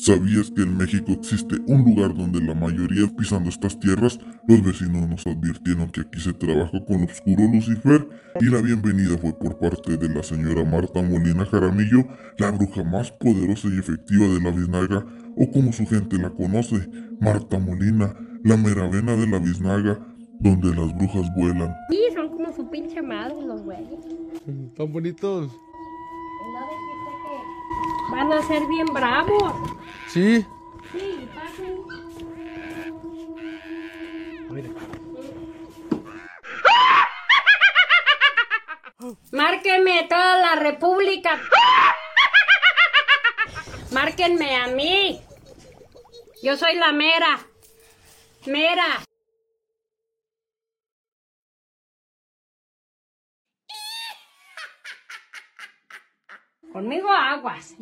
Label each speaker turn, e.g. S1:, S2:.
S1: ¿Sabías que en México existe un lugar donde la mayoría pisando estas tierras? Los vecinos nos advirtieron que aquí se trabaja con oscuro Lucifer y la bienvenida fue por parte de la señora Marta Molina Jaramillo, la bruja más poderosa y efectiva de la biznaga, o como su gente la conoce, Marta Molina, la meravena de la biznaga, donde las brujas vuelan.
S2: Sí, son como su pinche madre los güeyes.
S3: Tan bonitos.
S2: Van a ser bien bravos.
S3: Sí.
S2: Sí, pasen. Márquenme toda la república. Márquenme a mí. Yo soy la mera. Mera. Conmigo aguas.